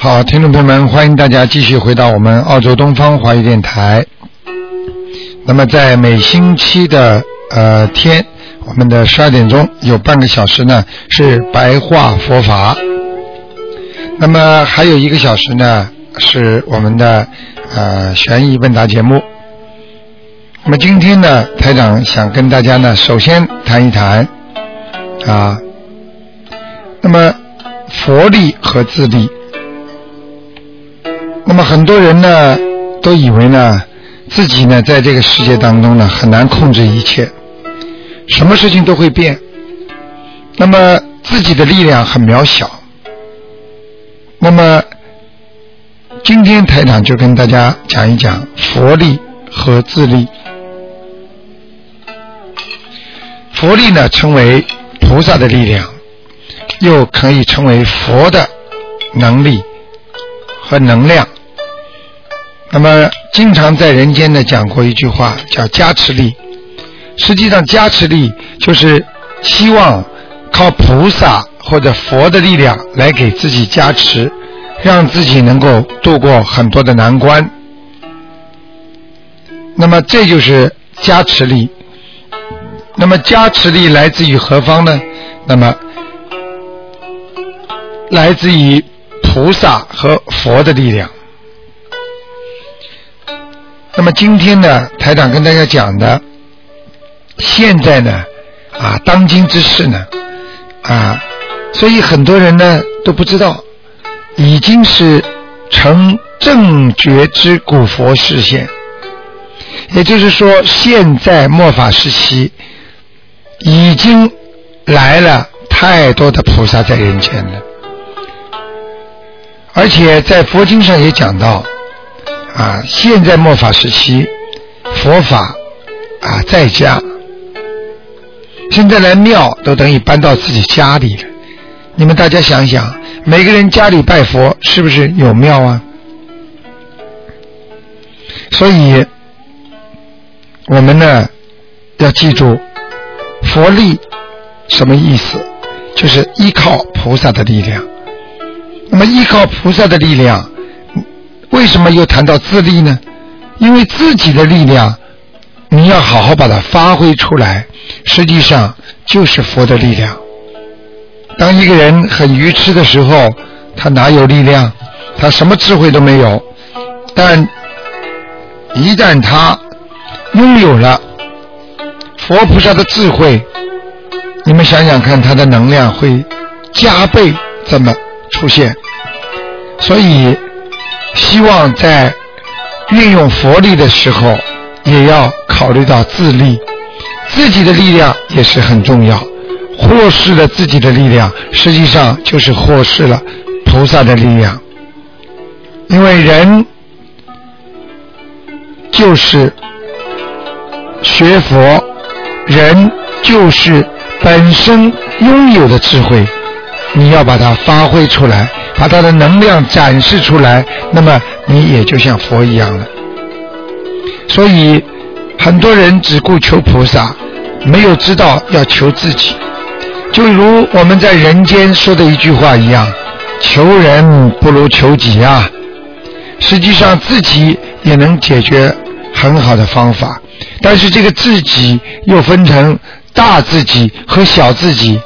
好，听众朋友们，欢迎大家继续回到我们澳洲东方华语电台。那么，在每星期的呃天，我们的十二点钟有半个小时呢是白话佛法，那么还有一个小时呢是我们的呃悬疑问答节目。那么今天呢，台长想跟大家呢首先谈一谈啊，那么佛力和自力。那么很多人呢都以为呢自己呢在这个世界当中呢很难控制一切，什么事情都会变。那么自己的力量很渺小。那么今天台长就跟大家讲一讲佛力和自力。佛力呢称为菩萨的力量，又可以称为佛的能力和能量。那么，经常在人间呢讲过一句话，叫加持力。实际上，加持力就是希望靠菩萨或者佛的力量来给自己加持，让自己能够度过很多的难关。那么，这就是加持力。那么，加持力来自于何方呢？那么，来自于菩萨和佛的力量。那么今天呢，台长跟大家讲的，现在呢，啊，当今之事呢，啊，所以很多人呢都不知道，已经是成正觉之古佛视现，也就是说，现在末法时期，已经来了太多的菩萨在人间了，而且在佛经上也讲到。啊，现在末法时期，佛法啊在家，现在来庙都等于搬到自己家里了。你们大家想想，每个人家里拜佛是不是有庙啊？所以，我们呢要记住，佛力什么意思？就是依靠菩萨的力量。那么，依靠菩萨的力量。为什么又谈到自立呢？因为自己的力量，你要好好把它发挥出来，实际上就是佛的力量。当一个人很愚痴的时候，他哪有力量？他什么智慧都没有。但一旦他拥有了佛菩萨的智慧，你们想想看，他的能量会加倍这么出现。所以。希望在运用佛力的时候，也要考虑到自立，自己的力量也是很重要。忽视了自己的力量，实际上就是忽视了菩萨的力量。因为人就是学佛，人就是本身拥有的智慧，你要把它发挥出来。把他的能量展示出来，那么你也就像佛一样了。所以很多人只顾求菩萨，没有知道要求自己。就如我们在人间说的一句话一样：“求人不如求己啊。”实际上自己也能解决很好的方法，但是这个自己又分成大自己和小自己。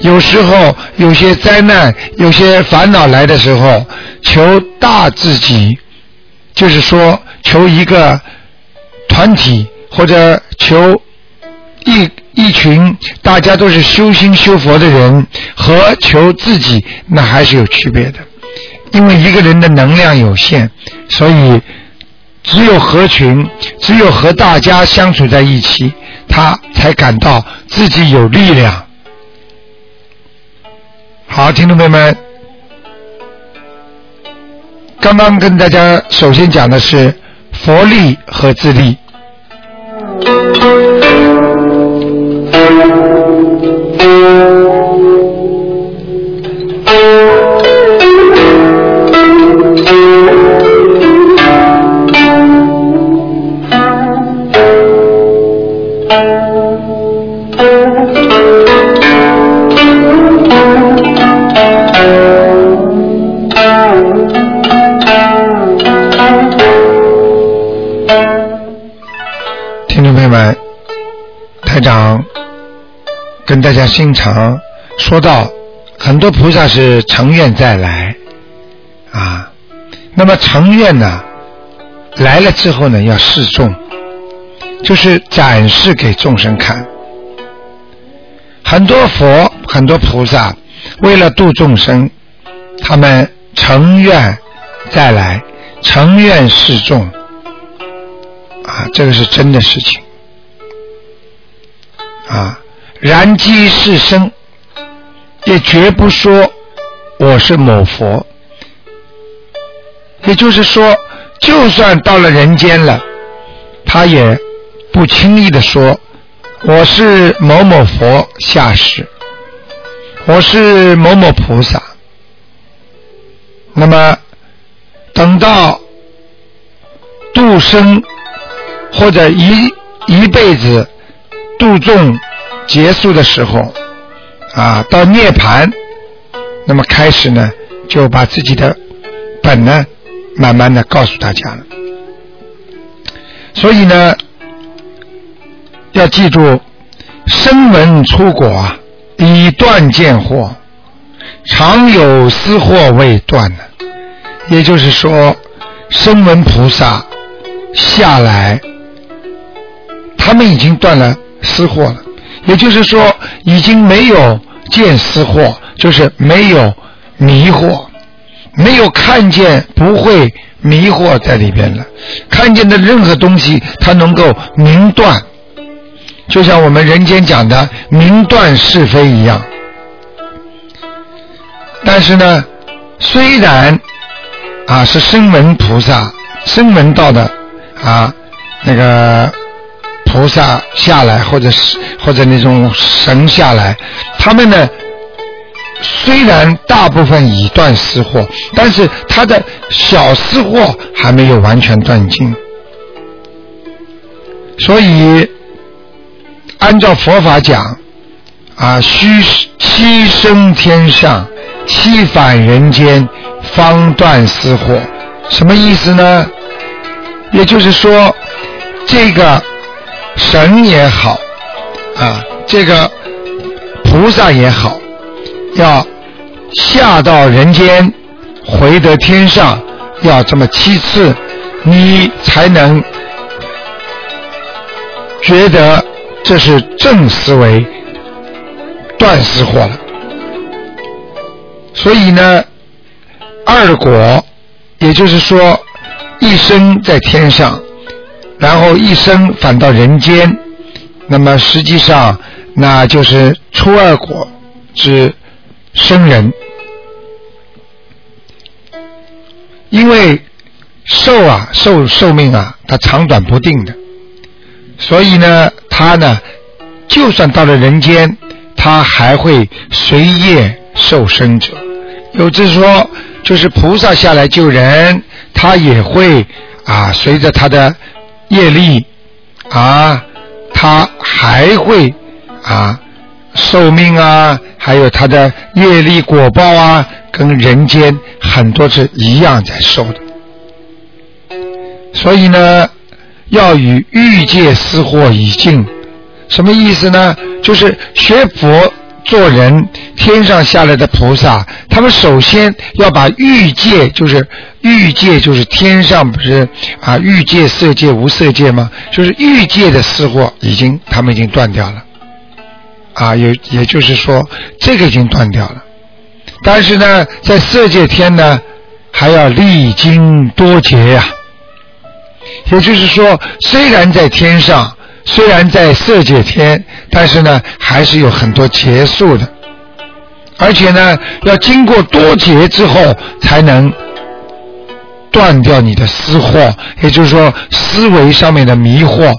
有时候有些灾难、有些烦恼来的时候，求大自己，就是说求一个团体或者求一一群大家都是修心修佛的人，和求自己那还是有区别的。因为一个人的能量有限，所以只有合群，只有和大家相处在一起，他才感到自己有力量。好，听众朋友们，刚刚跟大家首先讲的是佛力和自力。听众朋友们，台长跟大家经常说到，很多菩萨是成愿再来啊。那么成愿呢，来了之后呢，要示众，就是展示给众生看。很多佛、很多菩萨为了度众生，他们成愿再来，成愿示众啊，这个是真的事情啊。燃机是生，也绝不说我是某佛。也就是说，就算到了人间了，他也不轻易的说我是某某佛下士，我是某某菩萨。那么等到度生或者一一辈子度众结束的时候，啊，到涅盘，那么开始呢，就把自己的本呢，慢慢的告诉大家了。所以呢，要记住，声闻出果啊，已断见惑，常有私惑未断呢。也就是说，声闻菩萨下来，他们已经断了私惑了。也就是说，已经没有见私惑，就是没有迷惑，没有看见，不会迷惑在里边了。看见的任何东西，它能够明断，就像我们人间讲的明断是非一样。但是呢，虽然啊是声闻菩萨、声闻道的啊那个菩萨下来，或者是或者那种神下来，他们呢虽然大部分已断私货，但是他的小私货还没有完全断尽，所以按照佛法讲啊，须七升天上，七返人间，方断私货。什么意思呢？也就是说，这个神也好啊，这个菩萨也好，要下到人间，回得天上，要这么七次，你才能觉得这是正思维，断私货了。所以呢，二果，也就是说，一生在天上，然后一生返到人间，那么实际上那就是初二果之生人，因为寿啊寿寿命啊，它长短不定的，所以呢，他呢，就算到了人间，他还会随业受生者。有之说，就是菩萨下来救人，他也会啊，随着他的业力啊，他还会啊寿命啊，还有他的业力果报啊，跟人间很多是一样在受的。所以呢，要与欲界私货已尽，什么意思呢？就是学佛做人，天上下来的菩萨，他们首先要把欲界，就是欲界，就是天上不是啊欲界、色界、无色界吗？就是欲界的私货已经他们已经断掉了，啊，也也就是说这个已经断掉了。但是呢，在色界天呢，还要历经多劫呀、也就是说，虽然在天上，虽然在色界天，但是呢，还是有很多劫数的，而且呢，要经过多劫之后才能断掉你的私惑，也就是说思维上面的迷惑。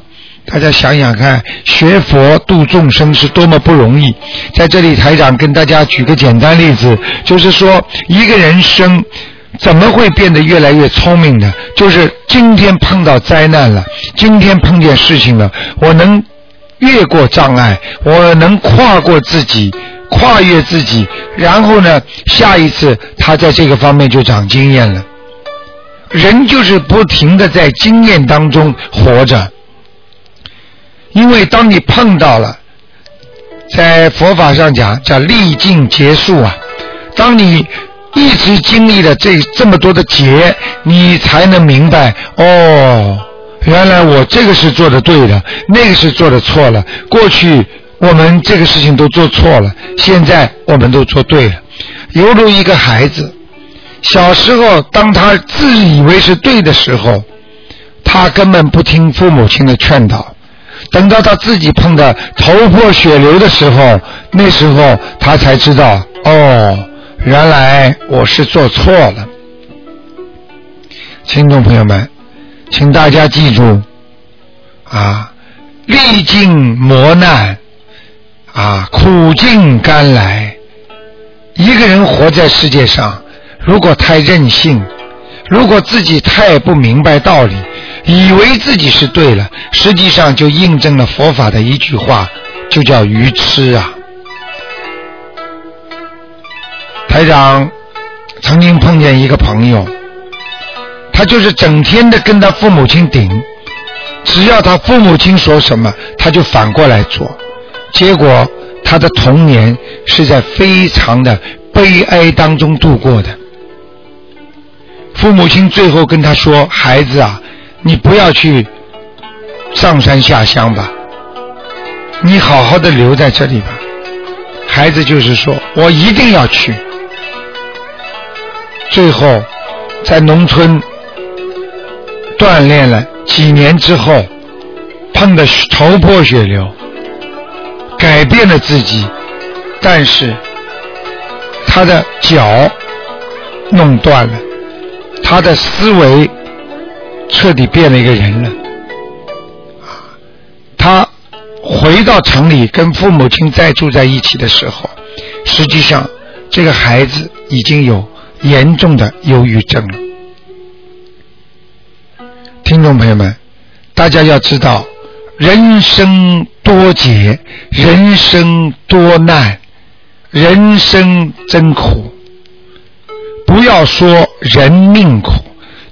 大家想想看，学佛度众生是多么不容易。在这里，台长跟大家举个简单例子，就是说一个人生怎么会变得越来越聪明呢？就是今天碰到灾难了，今天碰见事情了，我能越过障碍，我能跨过自己，跨越自己，然后呢，下一次他在这个方面就长经验了。人就是不停的在经验当中活着。因为当你碰到了，在佛法上讲叫历尽劫数啊，当你一直经历了这这么多的劫，你才能明白哦，原来我这个是做的对的，那个是做的错了。过去我们这个事情都做错了，现在我们都做对了。犹如一个孩子，小时候当他自以为是对的时候，他根本不听父母亲的劝导。等到他自己碰到头破血流的时候，那时候他才知道，哦，原来我是做错了。听众朋友们，请大家记住，啊，历尽磨难，啊，苦尽甘来。一个人活在世界上，如果太任性，如果自己太不明白道理。以为自己是对了，实际上就印证了佛法的一句话，就叫愚痴啊！台长曾经碰见一个朋友，他就是整天的跟他父母亲顶，只要他父母亲说什么，他就反过来做，结果他的童年是在非常的悲哀当中度过的。父母亲最后跟他说：“孩子啊。”你不要去上山下乡吧，你好好的留在这里吧。孩子就是说我一定要去。最后在农村锻炼了几年之后，碰得头破血流，改变了自己，但是他的脚弄断了，他的思维。彻底变了一个人了，他回到城里跟父母亲再住在一起的时候，实际上这个孩子已经有严重的忧郁症了。听众朋友们，大家要知道，人生多劫，人生多难，人生真苦。不要说人命苦。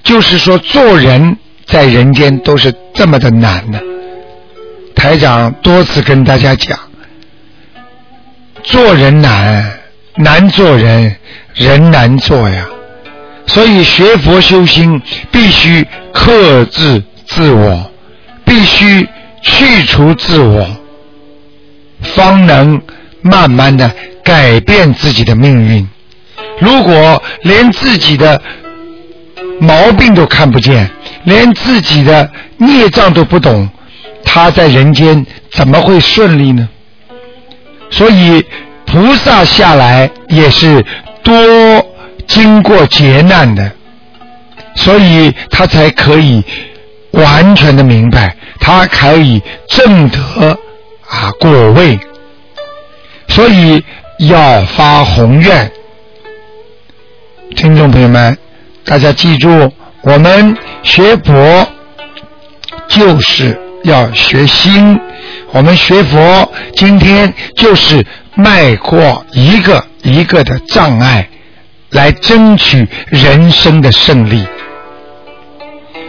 就是说，做人在人间都是这么的难的。台长多次跟大家讲，做人难，难做人，人难做呀。所以学佛修心，必须克制自我，必须去除自我，方能慢慢的改变自己的命运。如果连自己的毛病都看不见，连自己的孽障都不懂，他在人间怎么会顺利呢？所以菩萨下来也是多经过劫难的，所以他才可以完全的明白，他可以正得啊果位，所以要发宏愿，听众朋友们。大家记住，我们学佛就是要学心。我们学佛，今天就是迈过一个一个的障碍，来争取人生的胜利。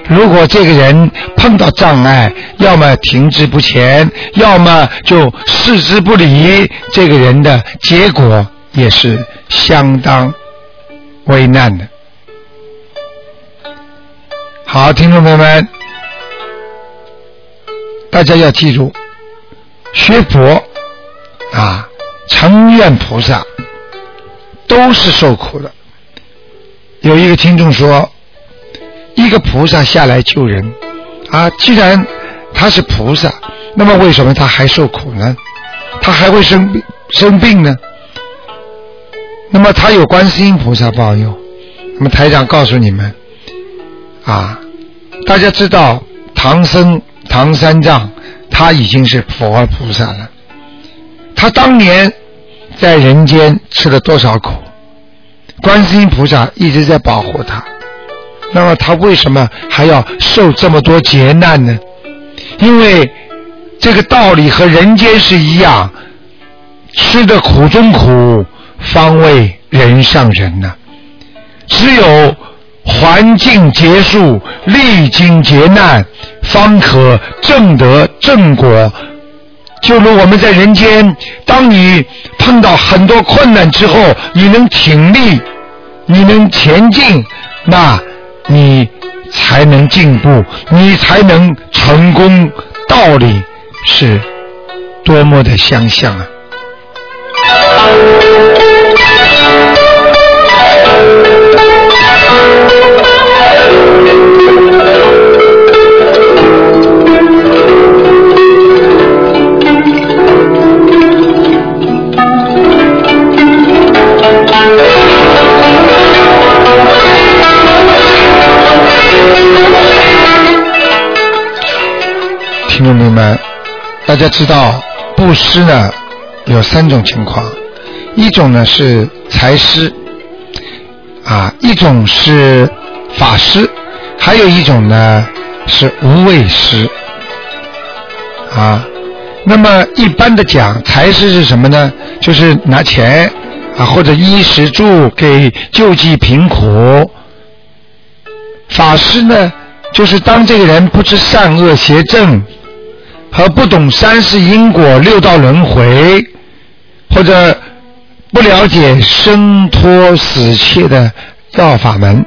如果这个人碰到障碍，要么停滞不前，要么就视之不理，这个人的结果也是相当危难的。好，听众朋友们，大家要记住，学佛啊，成愿菩萨都是受苦的。有一个听众说，一个菩萨下来救人啊，既然他是菩萨，那么为什么他还受苦呢？他还会生病生病呢？那么他有观世音菩萨保佑。那么台长告诉你们，啊，大家知道唐僧唐三藏他已经是佛菩萨了，他当年在人间吃了多少苦，观世音菩萨一直在保护他。那么他为什么还要受这么多劫难呢？因为这个道理和人间是一样，吃的苦中苦，方为人上人呐。只有环境结束，历经劫难，方可证得正果。就如我们在人间，当你碰到很多困难之后，你能挺立，你能前进，那你才能进步，你才能成功。道理是多么的相像啊！听众朋友们，大家知道布施呢有三种情况，一种呢是财施，啊，一种是法施，还有一种呢是无畏施，啊，那么一般的讲，财施是什么呢？就是拿钱啊或者衣食住给救济贫苦，法施呢就是当这个人不知善恶邪正。和不懂三世因果、六道轮回，或者不了解生脱死切的道法门，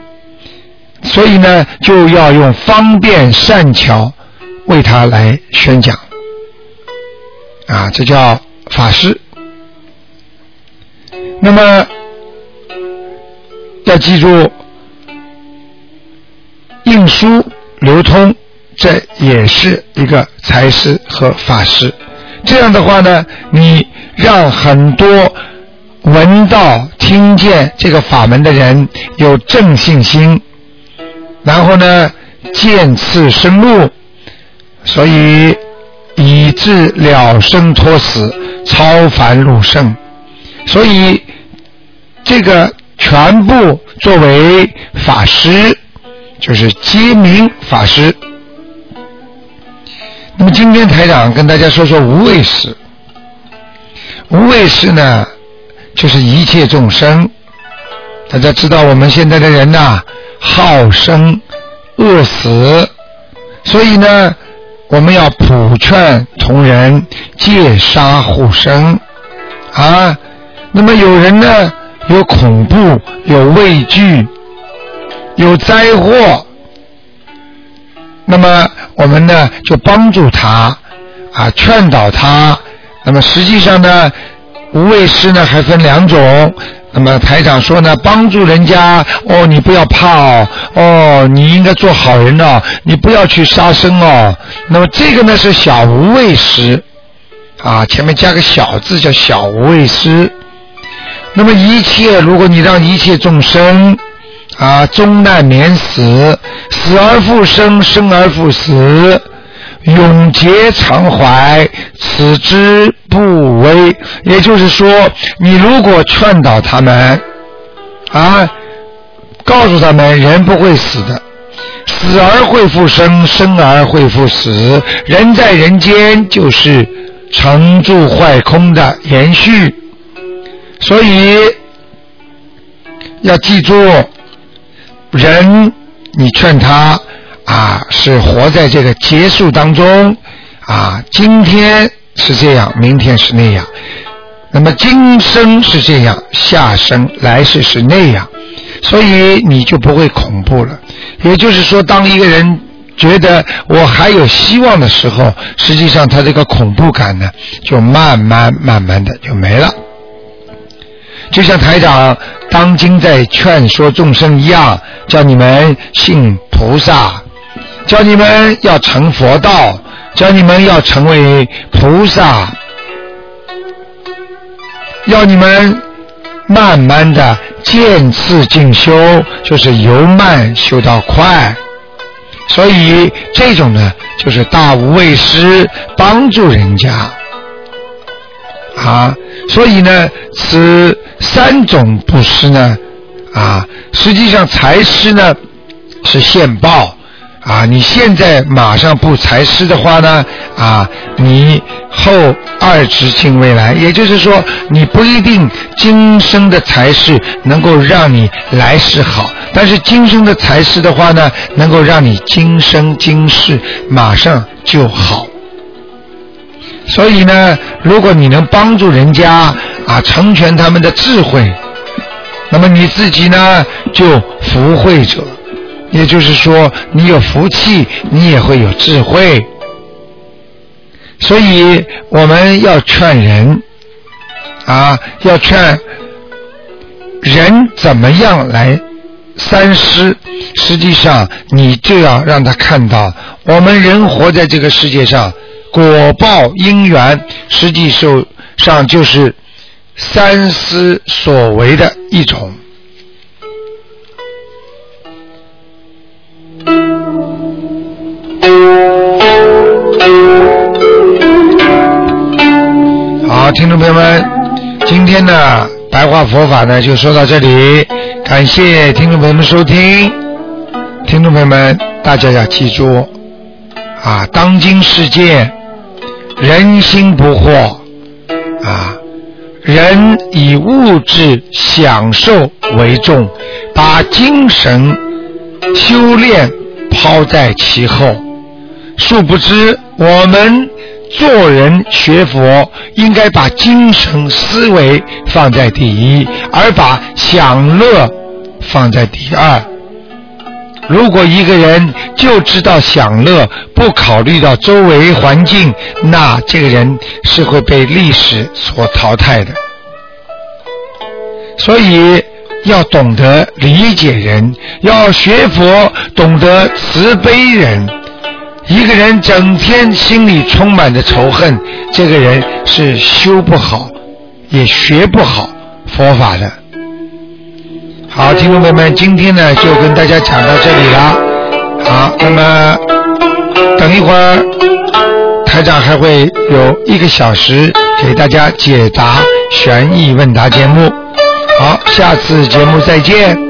所以呢，就要用方便善巧为他来宣讲，啊，这叫法师。那么要记住，印书流通。这也是一个财师和法师，这样的话呢，你让很多闻到、听见这个法门的人有正信心，然后呢，见次生路，所以以致了生脱死，超凡入圣，所以这个全部作为法师，就是揭明法师。那么今天台长跟大家说说无畏施。无畏施呢，就是一切众生。大家知道我们现在的人呐，好生恶死，所以呢，我们要普劝同仁戒杀护生啊。那么有人呢，有恐怖，有畏惧，有灾祸。那么我们呢就帮助他啊，劝导他。那么实际上呢，无畏师呢还分两种。那么台长说呢，帮助人家哦，你不要怕哦，哦，你应该做好人哦，你不要去杀生哦。那么这个呢是小无畏师啊，前面加个小字叫小无畏师。那么一切，如果你让一切众生。啊，终难免死，死而复生，生而复死，永结常怀，此之不危。也就是说，你如果劝导他们，啊，告诉他们人不会死的，死而会复生，生而会复死，人在人间就是成住坏空的延续，所以要记住。人，你劝他啊，是活在这个结束当中啊。今天是这样，明天是那样。那么今生是这样，下生来世是那样，所以你就不会恐怖了。也就是说，当一个人觉得我还有希望的时候，实际上他这个恐怖感呢，就慢慢慢慢的就没了。就像台长当今在劝说众生一样，叫你们信菩萨，叫你们要成佛道，叫你们要成为菩萨，要你们慢慢的渐次进修，就是由慢修到快。所以这种呢，就是大无畏师，帮助人家啊。所以呢，此三种布施呢，啊，实际上财施呢是现报。啊，你现在马上布财施的话呢，啊，你后二直进未来，也就是说，你不一定今生的财势能够让你来世好，但是今生的财势的话呢，能够让你今生今世马上就好。所以呢，如果你能帮助人家啊，成全他们的智慧，那么你自己呢，就福慧者。也就是说，你有福气，你也会有智慧。所以我们要劝人啊，要劝人怎么样来三思。实际上，你就要让他看到，我们人活在这个世界上，果报因缘，实际上就是三思所为的一种。好，听众朋友们，今天的白话佛法呢就说到这里，感谢听众朋友们收听。听众朋友们，大家要记住啊，当今世界人心不惑啊，人以物质享受为重，把精神修炼抛在其后。殊不知，我们做人学佛，应该把精神思维放在第一，而把享乐放在第二。如果一个人就知道享乐，不考虑到周围环境，那这个人是会被历史所淘汰的。所以要懂得理解人，要学佛，懂得慈悲人。一个人整天心里充满着仇恨，这个人是修不好，也学不好佛法的。好，听众朋友们，今天呢就跟大家讲到这里了。好，那么等一会儿台长还会有一个小时给大家解答悬疑问答节目。好，下次节目再见。